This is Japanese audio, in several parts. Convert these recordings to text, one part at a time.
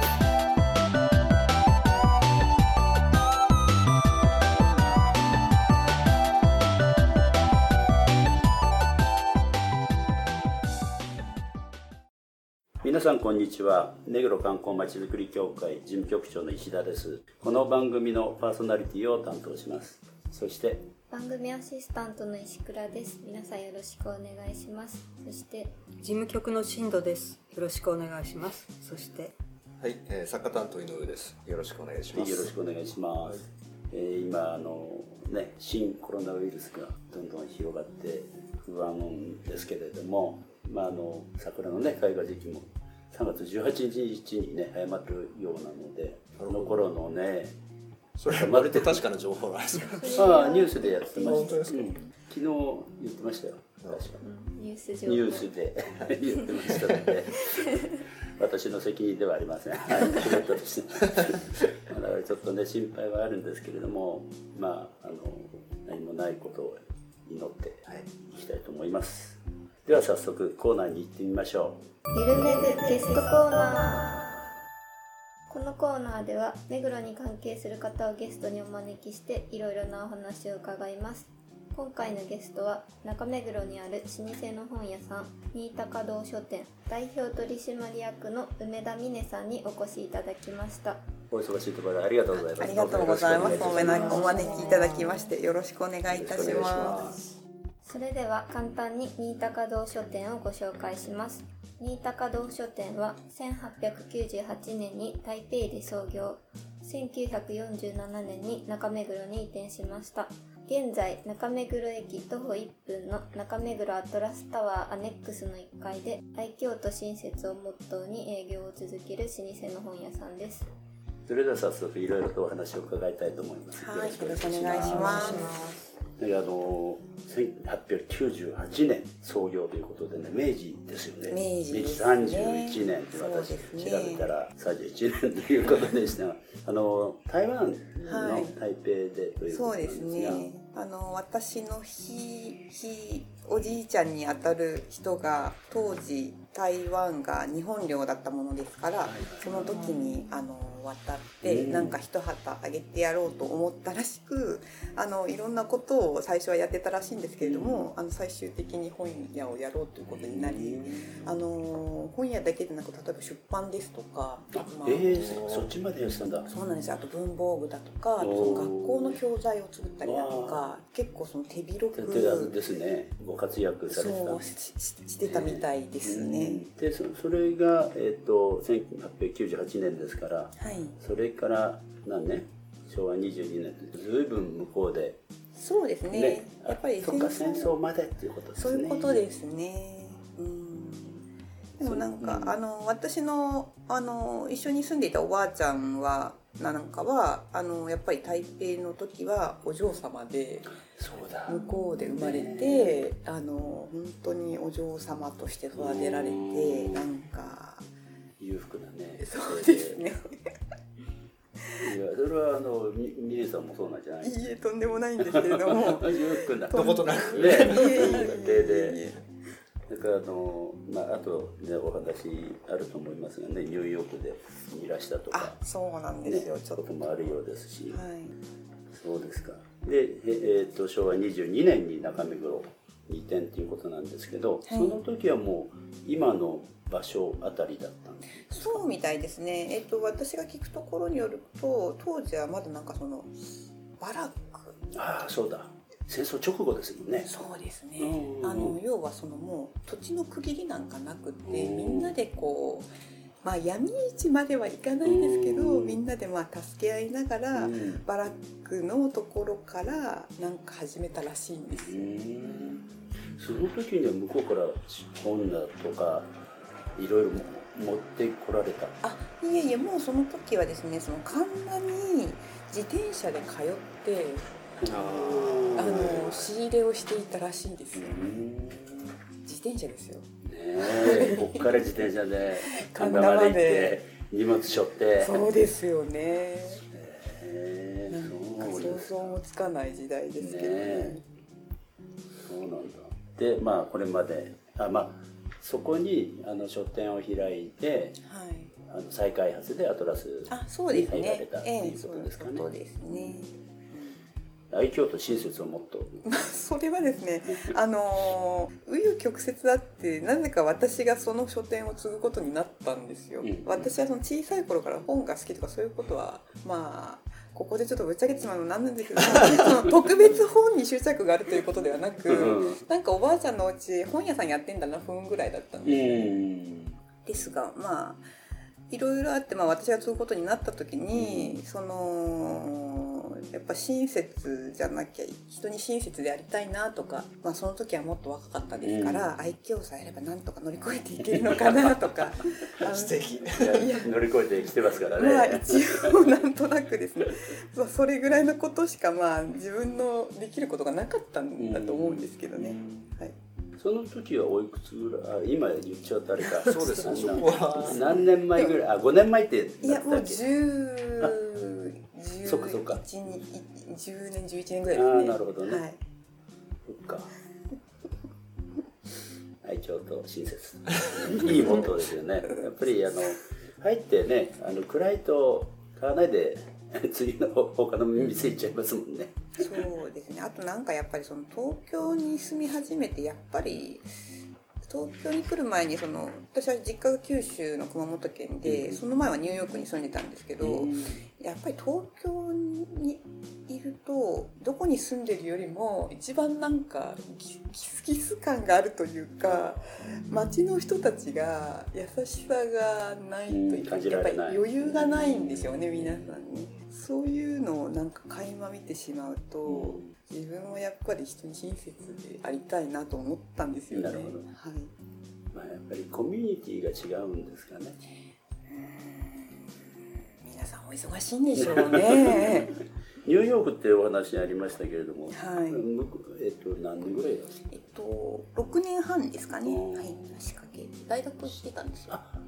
す。皆さんこんにちは目黒観光まちづくり協会事務局長の石田ですこの番組のパーソナリティを担当しますそして番組アシスタントの石倉です皆さんよろしくお願いしますそして事務局の進藤です。よろしくお願いします。そしてはい、えー、作家担当井上です。よろしくお願いします。よろしくお願いします、えー今あのね新コロナウイルスがどんどん広がって不安ですけれどもまああの桜のね開花時期も3月18日にね早まるようなのでこの頃のねそれはまるで確かな情報なんですか。ああニュースでやってました。本当ですか？うん。昨日言ってましたよ。確か。ニュース情報。ニュースで 言ってましたので。私の責任ではありません。はい。仕事として。だからちょっとね心配はあるんですけれどもまああの何もないことを祈っていきたいと思いますでは早速コーナーに行ってみましょゆるめぐゲストコーナー。このコーナーでは目黒に関係する方をゲストにお招きしていろいろなお話を伺います。今回のゲストは中目黒にある老舗の本屋さん新高堂書店代表取締役の梅田美音さんにお越しいただきました。うお忙しいところありがとうございます。ありがとうございます。お招きいただきましてよろしくお願いいたし。ますそれでは簡単に新高堂書店をご紹介します。新高堂書店は1898年に台北で創業。1947年に中目黒に移転しました。現在中目黒駅徒歩1分の中目黒アトラスタワーアネックスの1階で愛嬌と親切をモットーに営業を続ける老舗の本屋さんです。それでは早速いろいろとお話を伺いたいと思います。はい、よろしくお願いします。であの1898年創業ということでね明治ですよね。明治ですね。31年って私調べたら31年ということでしたがあの台湾のはい台北でということなんそうでですすが、ね。あの私のひひおじいちゃんにあたる人が当時台湾が日本領だったものですから、その時にあの渡ってうん。なんか一旗あげてやろうと思ったらしくあのいろんなことを最初はやってたらしいんですけれども、あの最終的に本屋をやろうということになり、あの本屋だけでなく例えば出版ですとか、あまあえー、そっちまでやってたんだ。そうなんですよ。あと文房具だとかその学校の教材を作ったりだとか結構その手広手く手ですね。ご活躍されてたそうしてたみたいですね、うんでそそれが、えっと1898年ですからはい。それから何年？昭和22年。ずいぶん向こうで。そうですね。ね。やっぱりそっか戦争までっていうことですね。そういうことですね。うん。でもなんか、うん。あの私のあの一緒に住んでいたおばあちゃんはなんかはあのやっぱり台北の時はお嬢様で向こうで生まれてあの本当にお嬢様として育てられてなんか裕福なね。そうですね。いやそれはあのみみえさんもそうなんじゃない？いいえとんでもないんですけれども。裕福な。どことなくね。家庭えで。だからあの、まあ、あとねお話あると思いますがねニューヨークでいらしたとか。あそうなんでねすよ、ちょっことともあるようですし、はい。そうですか。で、ええーと昭和22年に中目黒に移転ということなんですけど、はい。その時はもう今の場所あたりだったんですそうみたいですね。えっと私が聞くところによると当時はまだなんかそのバラック。ああそうだ戦争直後ですもんね。そうですね。うんあの要はそのもう土地の区切りなんかなくってうん。みんなでこうまあ闇市まではいかないですけどうん。みんなでまあ助け合いながらうん。バラックのところからなんか始めたらしいんですその時には向こうから本だとかいろいろ持ってこられた？あいえいえもうその時はですねその神田に自転車で通ってああの仕入れをしていたらしいんですよ。うん。自転車ですよ。ねえこっから自転車で 神田まで行って荷物背負って。そうですよね。想像もつかない時代ですけどね。ねそうなんだ。でまあこれまであまあそこにあの書店を開いてはい。あの再開発でアトラスに入られねたっていうことですかね。ことですね愛嬌と親切をもっとまあ それはですねあの紆余曲折あってなぜか私がその書店を継ぐことになったんですよ、うん。私はその小さい頃から本が好きとかそういうことはまあここでちょっとぶっちゃけてしまうのなんなんですけどその特別本に執着があるということではなく、うんなんかおばあちゃんのお家本屋さんやってんだな分ぐらいだったんうです、ん。ですがまあいろいろあって、まあ、私が継ぐことになった時に、そのやっぱ親切じゃなきゃ人に親切でありたいなとか、まあ、その時はもっと若かったですから、愛嬌さえあればなんとか乗り越えていけるのかなとか。素敵。いや乗り越えてきてますからね、まあ一応なんとなくですね。まあそれぐらいのことしかまあ自分のできることがなかったんだと思うんですけどね。はい。その時はおいくつぐらいあ今言っちゃうとあれか。そうです何年前ぐらいあ5年前っていやもうなってたっけ？10そっかそっか。10年11年ぐらいですね。なるほどね。はい。そっか。愛嬌と親切。いいモットーですよね。やっぱりあの入ってねあの暗いと買わないで 次の他の店行っちゃいますもんね。そうですね。あとなんかやっぱりその東京に住み始めてやっぱり東京に来る前にその私は実家が九州の熊本県で、うんその前はニューヨークに住んでたんですけど、うんやっぱり東京にいるとどこに住んでるよりも一番なんかキキスキス感があるというか街の人たちが優しさがないというか、やっぱり余裕がないんでしょうね皆さんに。そういうのをなんか垣間見てしまうと、自分はやっぱり人に親切でありたいなと思ったんですよね。なるほど。はい。まあ、やっぱりコミュニティが違うんですかね。皆さんお忙しいんでしょうね。ニューヨークってお話ありましたけれども、はいえっと何年ぐらいだえっと6年半ですかね。うんはい、仕掛け大学してたんですよ。あ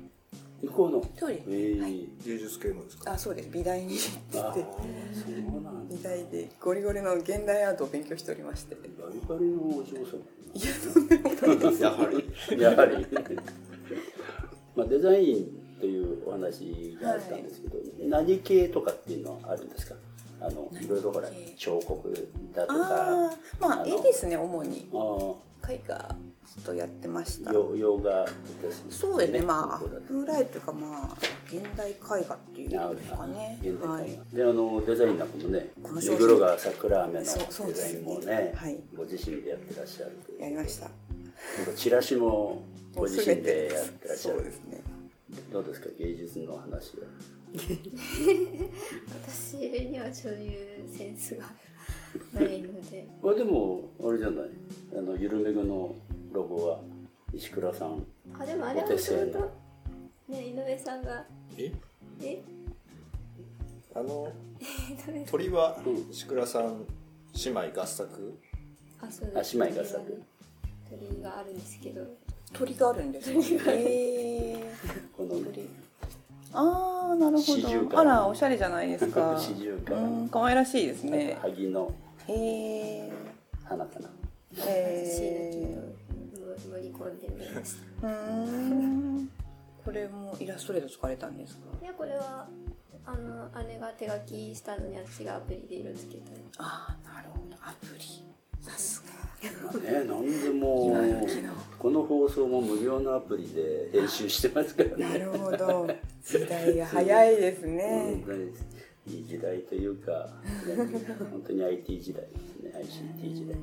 向こうの？そうです。ええはい。芸術系のですか？あ、そうです。美大に行あってそうなんだ美大でゴリゴリの現代アートを勉強しておりまして。バリバリのお嬢さんいや、そんなことないです。やはりやはり まあデザインというお話があったんですけど、何系とかっていうのはあるんですか？あのいろいろほら彫刻だとか。まあ絵ですね主に。あ絵画とやってました。洋洋画ですね。そうですね。まあ風来というかまあ現代絵画っていうんですかね。はい。であのデザインなんかもね目黒川桜飴のデザインもねはい。ご自身でやってらっしゃるやりました。なんかチラシもご自身でやってらっしゃる。そうですね。どうですか芸術の話は？私にはそういうセンスがないので。あでもあれじゃない？あのゆるめぐのロゴは石倉さんあでもあれはもともとね井上さんが。え？え？あの 鳥はうん。石倉さん姉妹合作？あそうあ姉妹合作。鳥があるんですけど鳥があるんですか。へえ。この鳥。ああ、なるほど。あら、おしゃれじゃないですか。四十可愛らしいですね。萩のへえ。花かなへえ。うん。これもイラストレート使われたんですか？いやこれはあの姉が手書きしたのに私がアプリで色つけたりああ、なるほど。アプリ。さすが。まあね何でもこの放送も無料のアプリで編集してますからねなるほど。時代が早いです本ね。いい時代というか 本当に IT 時代ですね ICT 時代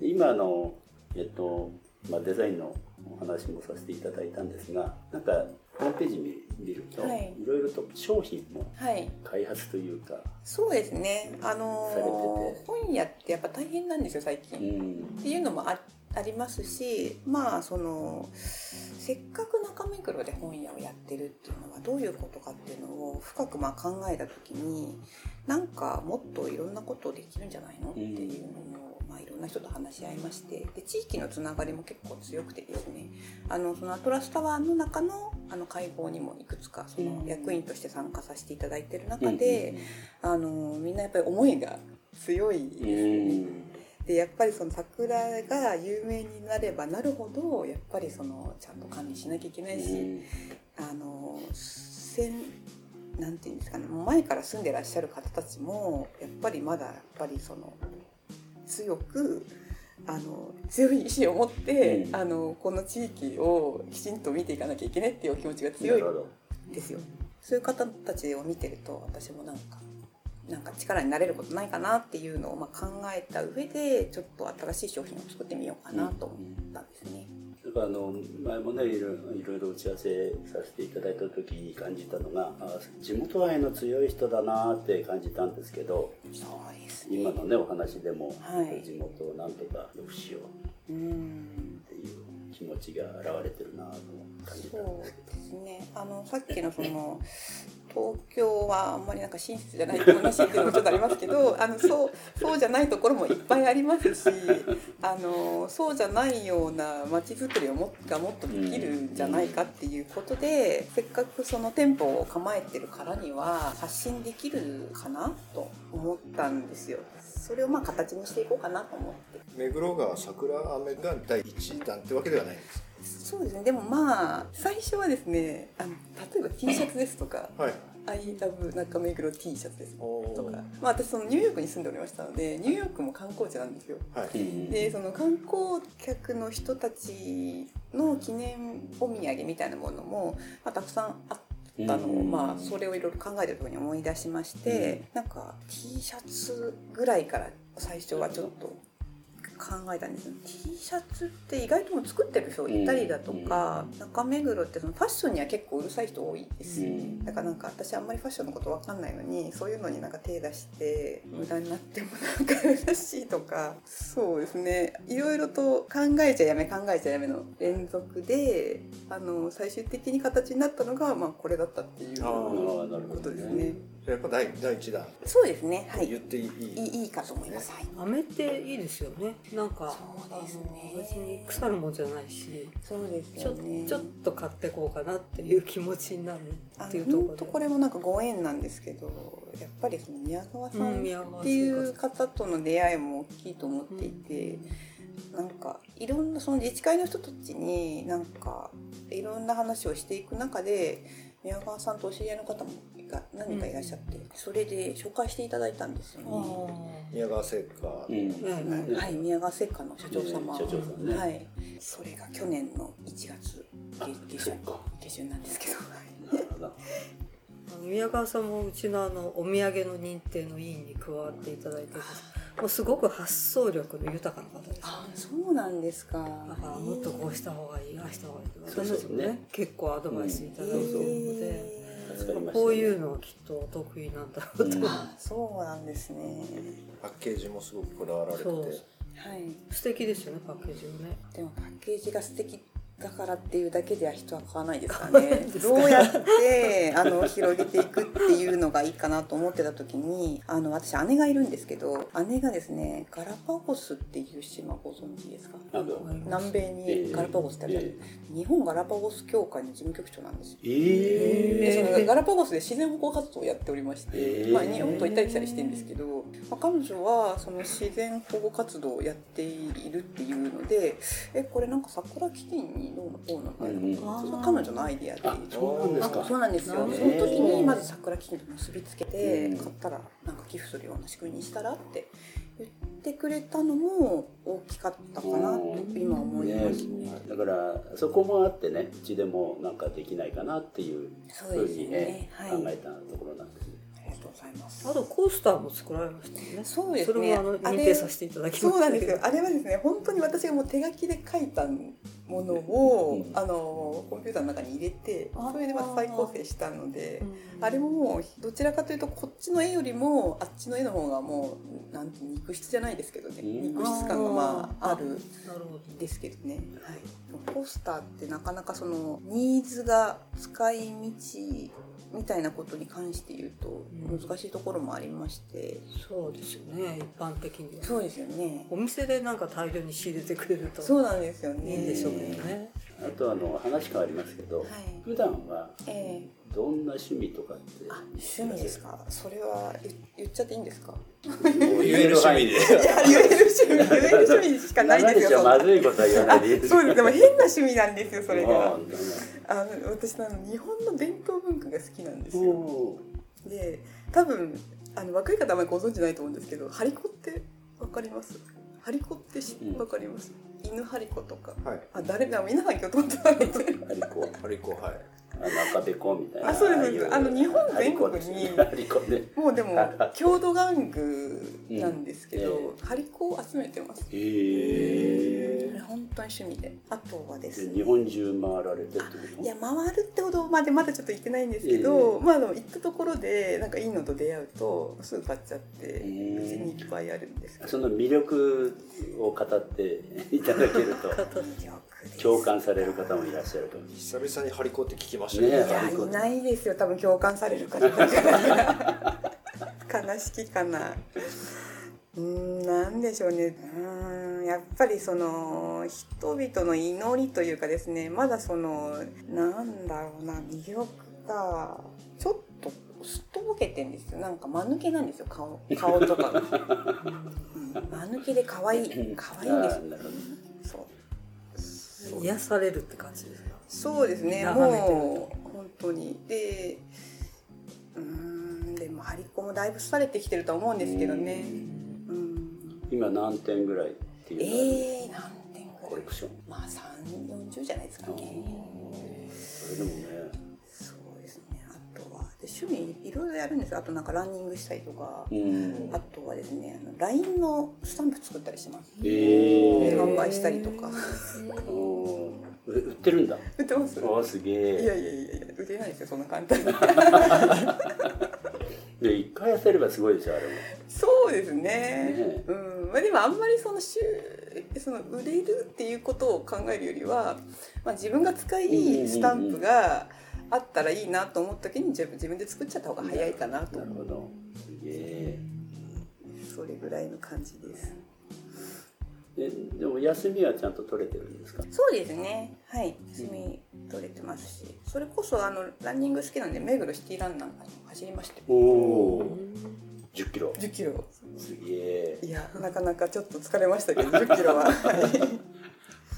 で今あのえっと、まあ、デザインのお話もさせていただいたんですがなんかホームページ見見ると、はいいろいろと商品もはい。開発というか、そうですね。あのーて本屋ってやっぱ大変なんですよ最う近。んっていうのもあありますしまあそのせっかく中目黒で本屋をやってるっていうのはどういうことかっていうのを深くまあ考えた時になんかもっといろんなことできるんじゃないのっていうのを、まあ、いろんんな人と話し合いましてで地域のつながりも結構強くてですねあのそのアトラスタワーの中のあの会合にもいくつかその役員として参加させていただいてる中で、あのみんなやっぱり思いが強いですね。でやっぱりその桜が有名になればなるほどやっぱりそのちゃんと管理しなきゃいけないし、あのなんていうんですかね前から住んでらっしゃる方たちもやっぱりまだやっぱりその強くあの強い意志を持って、うん。あのこの地域をきちんと見ていかなきゃいけないっていうお気持ちが強いですよ。そういう方たちを見てると私もなんかなんか力になれることないかなっていうのをまあ考えた上でちょっと新しい商品を作ってみようかなと思ったんですね。だからあの前もねいろいろ打ち合わせさせていただいた時に感じたのがあ地元愛の強い人だなって感じたんですけどそうですね。今のねお話でも、はい。地元をなんとか良くしよう。うんっていう気持ちが現れてるなと感じたんそうですけど。ですね。あのさっきのその東京はあんまりなんか親切じゃないって話っていうのもちょっとありますけど あのそうそうじゃないところもいっぱいありますし あのそうじゃないような街づくりをもがもっとできるんじゃないかっていうことでせっかくその店舗を構えてるからには発信できるかなと思ったんですよ。それをまあ形にしていこうかなと思って目黒川桜飴が第一弾ってわけではないんですそうですね。でもまあ最初はですねあの例えば T シャツですとかはい「I love 中目黒 T シャツです」とか、まあ、私そのニューヨークに住んでおりましたのでニューヨークも観光地なんですよ。はい。うん。でその観光客の人たちの記念お土産みたいなものも、まあ、たくさんあったのを、うん。まあ、それをいろいろ考えてる時に思い出しまして、なんか T シャツぐらいから最初はちょっと考えたんですよ。T シャツって意外ともう作ってる人いたりだとか、中目黒ってそのファッションには結構うるさい人多いです。よね、うん。だからなんか私あんまりファッションのことわかんないのにそういうのになんか手出して無駄になってもなんか優しいとか。そうですね。いろいろと考えちゃやめ考えちゃやめの連続であの最終的に形になったのが、まあ、これだったっていうあーなるほどね。ことですね。やっぱ第第一弾。そうですね。はい。言っていい、いいいいかと思います。はい。飴っていいですよねなんかそうですね。に腐るもんじゃないしそうですちょよね。ちょっと買ってこうかなっていう気持ちになるあっていうところで。これもなんかご縁なんですけどやっぱりその宮川さんっていう方との出会いも大きいと思っていて、なんかいろんなその自治会の人たちになんかいろんな話をしていく中で宮川さんとお知り合いの方もが何人かいらっしゃって、それで紹介していただいたんですよね。あ宮川製菓、うん。うんうんはい、宮川製菓の社長様、ね社長さんねはい、それが去年の1月あ下下旬下旬なんですけど、なるほど。ー 宮川さんもうちのあのお土産の認定の委員に加わっていただいてもうすごく発想力の豊かな方です。あそうなんですか。だからもっとこうした方がいいああした方がいい私たちもね。ね。結構アドバイスいただいているので、こういうのはきっとお得意なんだろうと、うん。あそうなんですね。パッケージもすごくこだわられてそう。はい。素敵ですよねパッケージもね。でもパッケージが素敵だからっていうだけでは人は買わないですからね。どうやってあの広げていくっていうのがいいかなと思ってた時に、あの私姉がいるんですけど、姉がですねガラパゴスっていう島ご存知ですか？南米にガラパゴスってあるじゃないですか。日本ガラパゴス協会の事務局長なんですよ。えでそえのガラパゴスで自然保護活動をやっておりまして、えーまあ、日本と行ったり来たりしてるんですけど、まあ、彼女はその自然保護活動をやっているっていうのでえこれなんか桜基金にどうのこうのみたいな、うんうん。そ彼女のアイディアであそうなんですか。あそうなんですよ。その時にまず桜基金と結びつけて、うん。買ったらなんか寄付するような仕組みにしたらって言ってくれたのも大きかったかなと今思います。ね。ねだからそこもあってねうちでもなんかできないかなっていうふうにねねはい。考えたところなんですねありがとうございます。あとコースターも作られましたよね。そうですね。それもあの認定させていただきそうなんですよ。あれはですね、本当に私がもう手書きで書いたものを、うんあのコンピューターの中に入れてあー。それでまた再構成したのでうんあれももうどちらかというとこっちの絵よりもあっちの絵の方がもうなんて肉質じゃないですけどね。うん。肉質感がまあある。ですけどね、はい、ポスターってなかなかそのニーズが使い道みたいなことに関して言うとうん。難しいところもありまして、そうですよね一般的には。そうですよね。お店でなんか大量に仕入れてくれると。そうなんですよね。いいんでしょうけどね。あとあの話変わりますけど、はい。普段はええどんな趣味とかって？あ趣味ですか？それは言言っちゃっていいんですか？言える趣味で。言える趣味言える趣味しかないですよまずいことは言わないで。そうです。でも変な趣味なんですよそれあがああの私あの日本の伝統文化が好きなんですよ。おで多分あの若い方はあんまりご存知ないと思うんですけどハリコってわかります？ハリコってわかります、犬ハリコとか。はい。あ誰だ？みんなハリコと思ったハリコハリコはい。あの赤べこみたいな。あそうですあの日本全国にハリコねもうでも郷土玩具なんですけど、うん。ハリコを集めてます。へえこれ本当に趣味で。あとはですね。日本中回られてってこと？いや回るってほどまでまだちょっと行ってないんですけど、まああの行ったところでなんかいいのと出会うとすぐ買っちゃってうちーにいっぱいあるんですその魅力を語っていただけると。共感される方もいらっしゃるかもし久々にハリコって聞きましたね。いやいないですよ。多分共感される方。悲しきかな。うーんなんでしょうね。うーんやっぱりその人々の祈りというかですね。まだそのなんだろうな魅力がちょっとすっとぼけてんですよ。なんか間抜けなんですよ顔。顔とかが、うん、間抜けで可愛いれ可愛いんですよ癒されるって感じですか？そうですね。もう本当に。でうーんでも張り子もだいぶ廃れてきてるとは思うんですけどね。うん。今何点ぐらいっていうの？はえー、何点ぐらい？コレクション。まあ3 40じゃないですかね。それでもね趣味いろいろやるんですよ。あとなんかランニングしたりとか。うん。あとはですね LINE のスタンプ作ったりします。えー。販売したりとか。おー。売売ってるんだ？売ってます。いおーすげやいえやいやいや売れないですよそんな簡単に。で一回痩せればすごいですよあれも。そうですね。ね。うん。まあ、でもあんまりその収その売れるっていうことを考えるよりは、まあ、自分が使いいいスタンプがあったらいいなと思った時に自分自分で作っちゃった方が早いかなと。なるほど。すげえ。それぐらいの感じです。ででも休みはちゃんと取れてるんですか？そうですね。はい。休み取れてますし。それこそあのランニング好きなんで目黒シティランなんかも走りましたよ。おお10キロ。10キロ。すげえ。いやなかなかちょっと疲れましたけど10キロは。はい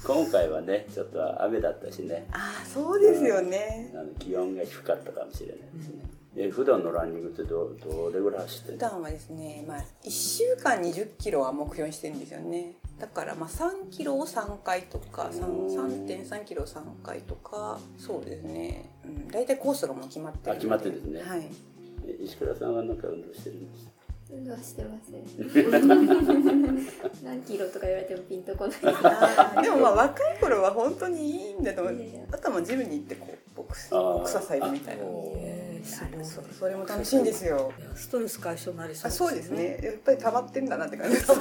今回はねちょっと雨だったしね。ああそうですよね。あの気温が低かったかもしれないですね、え普段のランニングってどどれぐらい走ってる普段はですね、まあ、1週間に1 0キロは目標にしてるんですよね。だからまあ3キロを3回とか3 3.3キロを3回とかそうですね、うん、大体コースがもう決まってるあ決まってるんですね。はい。え石倉さんは何か運動してるんですか？運動してません何キロとか言われてもピンとこないでもまあ若い頃は本当にいいんだと思うあとはジムに行ってこうボクスあーボクササイズみたいなそうそれも楽しいんですよストレス解消になりそうあそうですねやっぱり溜まってんだなって感じです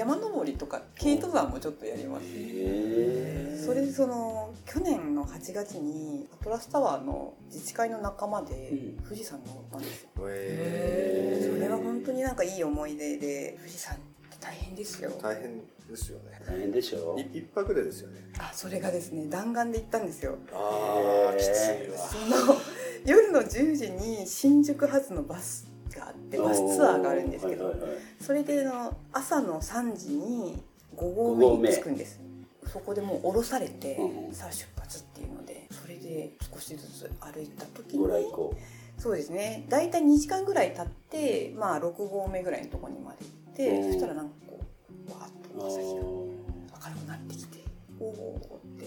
山登りとか軽登山もちょっとやります。それでその去年の8月にアトラスタワーの自治会の仲間でうん。富士山登ったんですよ、へそれは本当になんかいい思い出で富士山って大変ですよ。ー大変ですよね。大変でしょい一泊でですよね。あそれがですね弾丸で行ったんですよ。ああきついわ。その夜の10時に新宿発のバスがあってバスツアーがあるんですけど、はいはいはい。それでの朝の3時に5合目に着くんです。そこでもう降ろされて、うん。さあ出発っていうのでそれで少しずつ歩いた時に光。そうですね。大体2時間ぐらい経ってまあ6合目ぐらいのところにまで行って、うん。そしたらなんかこうわーっあと朝日がー。明るくなってきておおって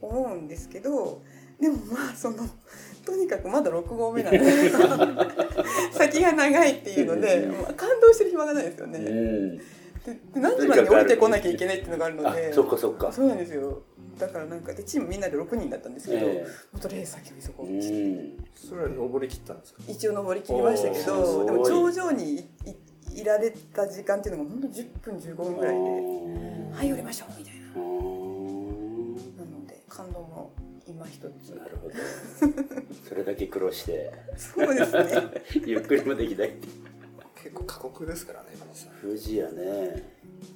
思うんですけどでもまあそのとにかくまだ6合目なんで。先が長いっていうので、まあ、感動してる暇がないですよね。うんでで何時までに降りてこなきゃいけないっていうのがあるのあでそっかそっか。そうなんですよ。だからなんかでチームみんなで6人だったんですけど、えもっとレース先を急ごえうそれは登り切ったんですか？一応登り切りましたけどでも頂上にいいいられた時間っていうのが本当10分15分ぐらいで「はい降りましょう」みたいな一つ。なるほど。それだけ苦労して。そうですね。ゆっくりもできないって。結構過酷ですからね富士やね。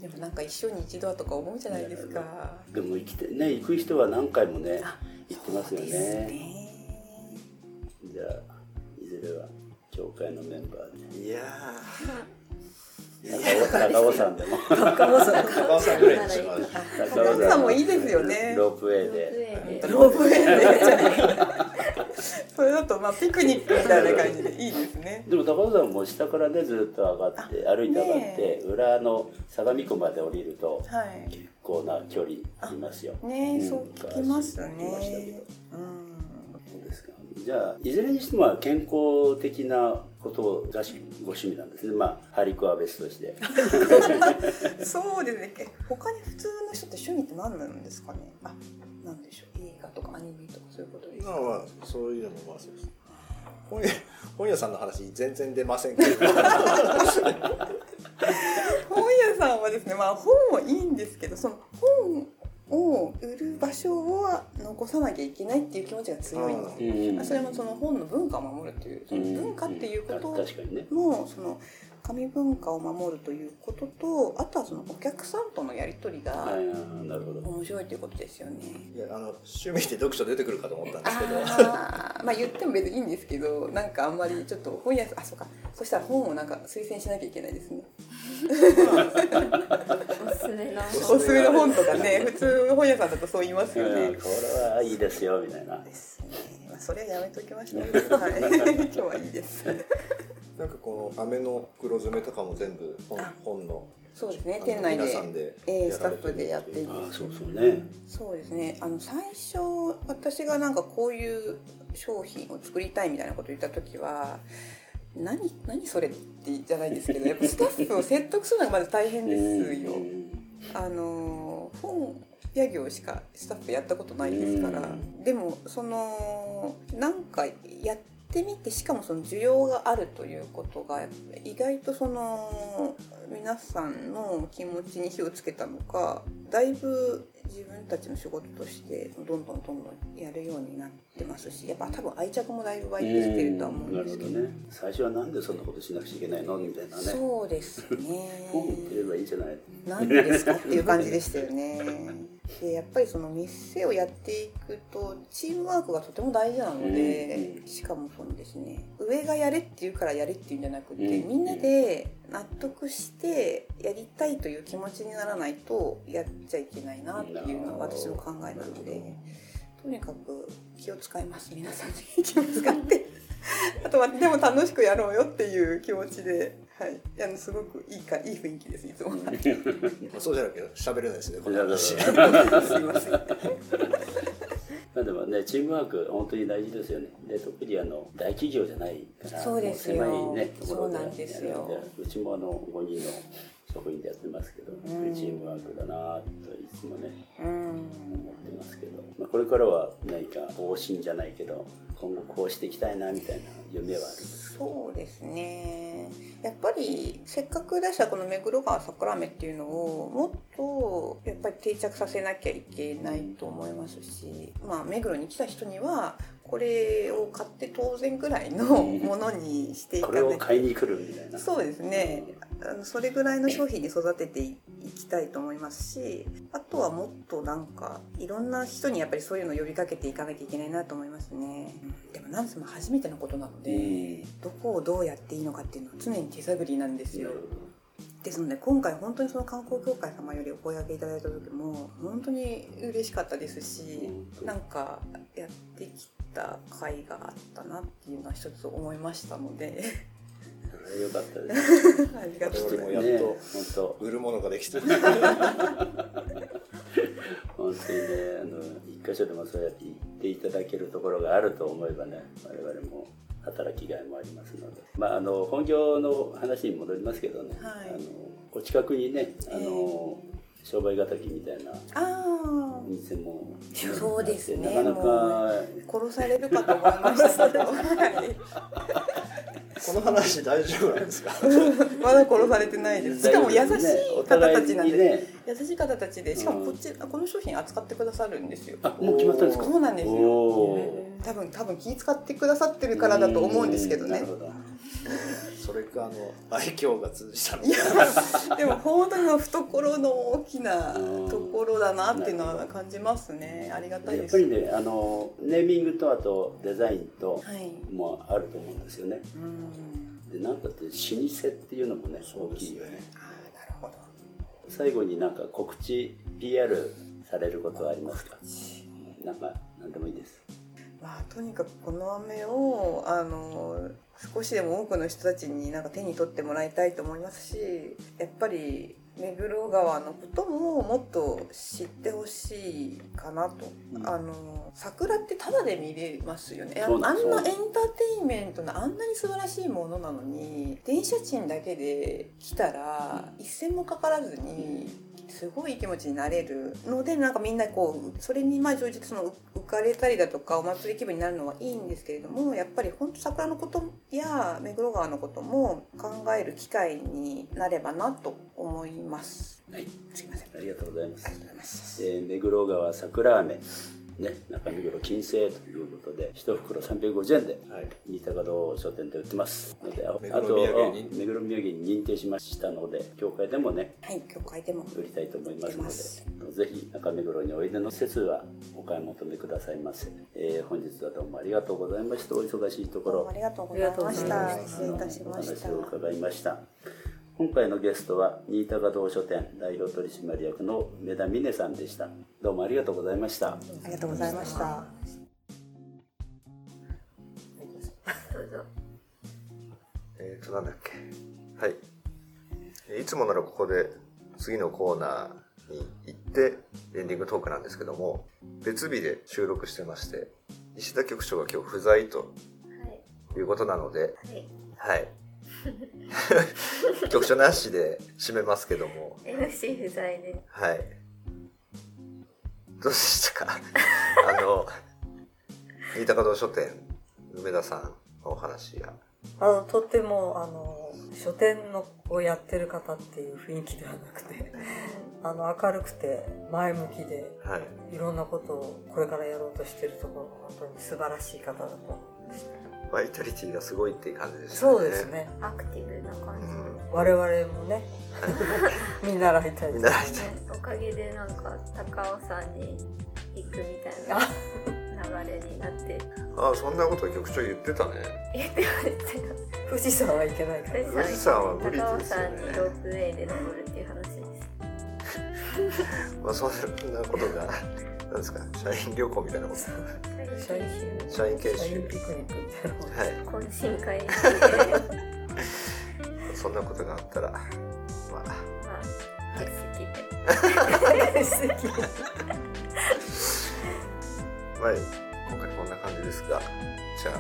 でもなんか一生に一度はとか思うじゃないですか。でも生きてね行く人は何回もねあ行ってますよそうですね。ねじゃあいずれは協会のメンバーいやで高尾高尾山でも。高尾山ー高尾山ぐらいにしまう高尾山もいいですよねロープウェイロープウでェイで。ロープウェイでそれだとまあピクニックみたいな感じでいいですね。でも高尾山も下からねずっと上がって歩いて上がって、裏の相模湖まで降りるとはい。結構な距離ありますよ。ねうん。そう聞きましたけねど。うん。そうですか。じゃあいずれにしても健康的なことがしご趣味なんですね。まあハリコは別として。そうですね。え他に普通の人って趣味って何なんですかね？あなんでしょう。映画とかアニメとかそういうことですか？まあまあそういうのもまあそうです本屋本屋さんの話全然出ませんけど。本屋さんはですねまあ本もいいんですけどその本を売る場所は残さなきゃいけないっていう気持ちが強いんですようん。それもその本の文化を守るっていうそのうん。文化っていうこともその紙文化を守るということとあとはそのお客さんとのやり取りが面白いということですよね。いやあの趣味で読書出てくるかと思ったんですけど。まあ言っても別にいいんですけどなんかあんまりちょっと本屋あそうか。そしたら本をなんか推薦しなきゃいけないですね。おすすめの。おすすめの本とかね普通本屋さんだとそう言いますよね。うんこれはいいですよみたいな。ですね、まあ、それはやめときましょう、はい、今日はいいですなんかこの飴の黒詰めとかも全部本あ。本の。そうですね。店内で。皆さんでえースタッフでやっている。あそうそうね。そうですね。あの最初私がなんかこういう商品を作りたいみたいなことを言った時は何何それってじゃないですけどやっぱスタッフを説得するのがまず大変ですよ。うん。あの本屋業しかスタッフやったことないですから。うん。でもそのなんかやってみてしかもその需要があるということが意外とその皆さんの気持ちに火をつけたのかだいぶ自分たちの仕事としてどんどんどんどんやるようになってますしやっぱ多分愛着もだいぶ湧いてきてるとは思うんなですけど。ね。最初はなんでそんなことしなくちゃいけないの？みたいなね。そうですね。本売ってればいいじゃない？なんでですかっていう感じでしたよね。でやっぱりその店をやっていくとチームワークがとても大事なので、うんしかもそのですね。上がやれって言うからやれっていうんじゃなくて、うんみんなで納得してやりたいという気持ちにならないとやっちゃいけないなっていうのが私の考えなのでとにかく気を使います。皆さんに気を使って。あとはでも楽しくやろうよっていう気持ちで、はい、あのすごくいいかいい雰囲気ですいつも。ま あそうじゃなきゃ喋れないですねこのいやだ話すいません。まあでもねチームワーク本当に大事ですよね。で特にあの大企業じゃないからそうですよ。もう狭いねところそうなんですよ。やるんでうちもあの5人の職員でやってますけど、んチームワークだなといつもねうん。思ってますけど、まあ、これからは何か方針じゃないけど今後こうしていきたいなみたいな夢はあるんですそうですね。やっぱりせっかく出したこの目黒川桜飴っていうのをもっとやっぱり定着させなきゃいけないと思いますし、まあ目黒に来た人にはこれを買って当然ぐらいのものにしていかこなきゃれを買いに来るみたいな。そうですね。あのそれぐらいの商品に育てていきたいと思いますしあとはもっとなんかいろんな人にやっぱりそういうのを呼びかけていかなきゃいけないなと思いますね、でもなんせも初めてのことなので、うん。どこをどうやっていいのかっていうのは常に手探りなんですよ。ですので今回本当にその観光協会様よりお声掛けいただいた時も本当に嬉しかったですしうん。なんかやってきた甲斐があったなっていうのは一つ思いましたので。よかったです。ありがとうございます。やっとね本当売るものができた。本当にねあの一箇所でもそうやって言っていただけるところがあると思えばね我々も働きがいもありますので、まあ、あの本業の話に戻りますけどね、はい。あのお近くにねあの、商売敵みたいなあお店も、そうですね。なかなかあ殺されるかと思いました。けどはい。この話大丈夫なんですか？まだ殺されてないです。しかも優しい方たちなんで、ね、優しい方たちでしかもこっち、この商品扱ってくださるんですよ。あもう決まったんですか？そうなんですよ。多分多分気使ってくださってるからだと思うんですけどね。なるほどそれかあの愛嬌が通じたのいやでも本当に懐の大きなところだなっていうのは感じますね。ありがたいです。やっぱりねあのネーミングとあとデザインとはい。もあると思うんですよね。うん。でなんかって老舗っていうのもね大きいよね。ああなるほど。最後になんか告知 PR されることはありますか？なんか何でもいいです。まあとにかくこの飴をあの少しでも多くの人たちになんか手に取ってもらいたいと思いますしやっぱり目黒川のことももっと知ってほしいかなと、うん。あの桜ってタダで見れますよね。あんあんなエンターテインメントのあんなに素晴らしいものなのに電車賃だけで来たら一銭もかからずにすごいいい気持ちになれるのでなんかみんなこうそれにまあ乗じてその浮かれたりだとかお祭り気分になるのはいいんですけれどもやっぱり本当桜のことや目黒川のことも考える機会になればなと思います。はいすいません。ありがとうございますありがとうございます。えー目黒川桜飴ね中目黒金星ということで一袋350円ではい。新高堂書店で売ってます。のであと目黒土産に。認定しましたので協会でもねはい、今日書いても売りたいと思いますのでぜひ中目黒においでの施設はお買い求めくださいませ、えー本日はどうもありがとうございました。お忙しいところ。ありがとうございました。失礼いたしおました。話。を伺いました今回のゲストは新高堂書店代表取締役の目田美音さんでしたどうもありがとうございましたありがとうございました。どうぞえーと、なんだっけ。はい。えーいつもならここで次のコーナーに行ってエンディングトークなんですけども、別日で収録してまして、石田局長が今日不在とはいいうことなので、はいはい。局長なしで締めますけども、MC 不在で。はい。どうでしたか？あの、新高堂書店、梅田さんのお話や、あのとってもあの書店のをやってる方っていう雰囲気ではなくてあの明るくて前向きではい。いろんなことをこれからやろうとしてるところ本当に素晴らしい方だと思いましたバイタリティがすごいっていう感じでしたそうです。ね。アクティブな感じ。で、うん。我々もね。見習いたい見習いたい。ねおかげでなんか高尾山に行くみたいな流れになってああ、そんなこと局長言ってたね。言ってましたよ。富士山はいけないから。富士山は無理高尾ですよね。山にロープウェイで登るっていう話です。まあ、そんなことが、なんですか、社員旅行みたいなこと。社員社員研社員修。ピクニック。みたい。なもんはい。懇親会でそんなことがあったら、まあ、まあ欠席で素敵まあ、今回こんな感じですが、じゃあ、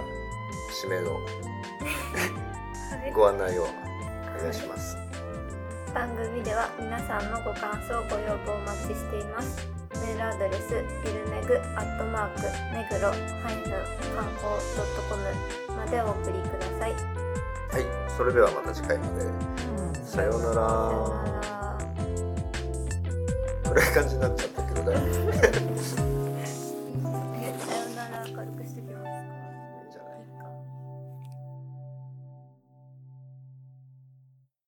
締めのはいご案内をお願いします。番組では皆さんのご感想ご要望お待ちしています。メールアドレスビルメグアットマーク目黒ハイフン観光ドットコムまでお送りくださいはい。それではまた次回まで。さようなさようら。ならこれ感じになっちゃったけど、だいぶ。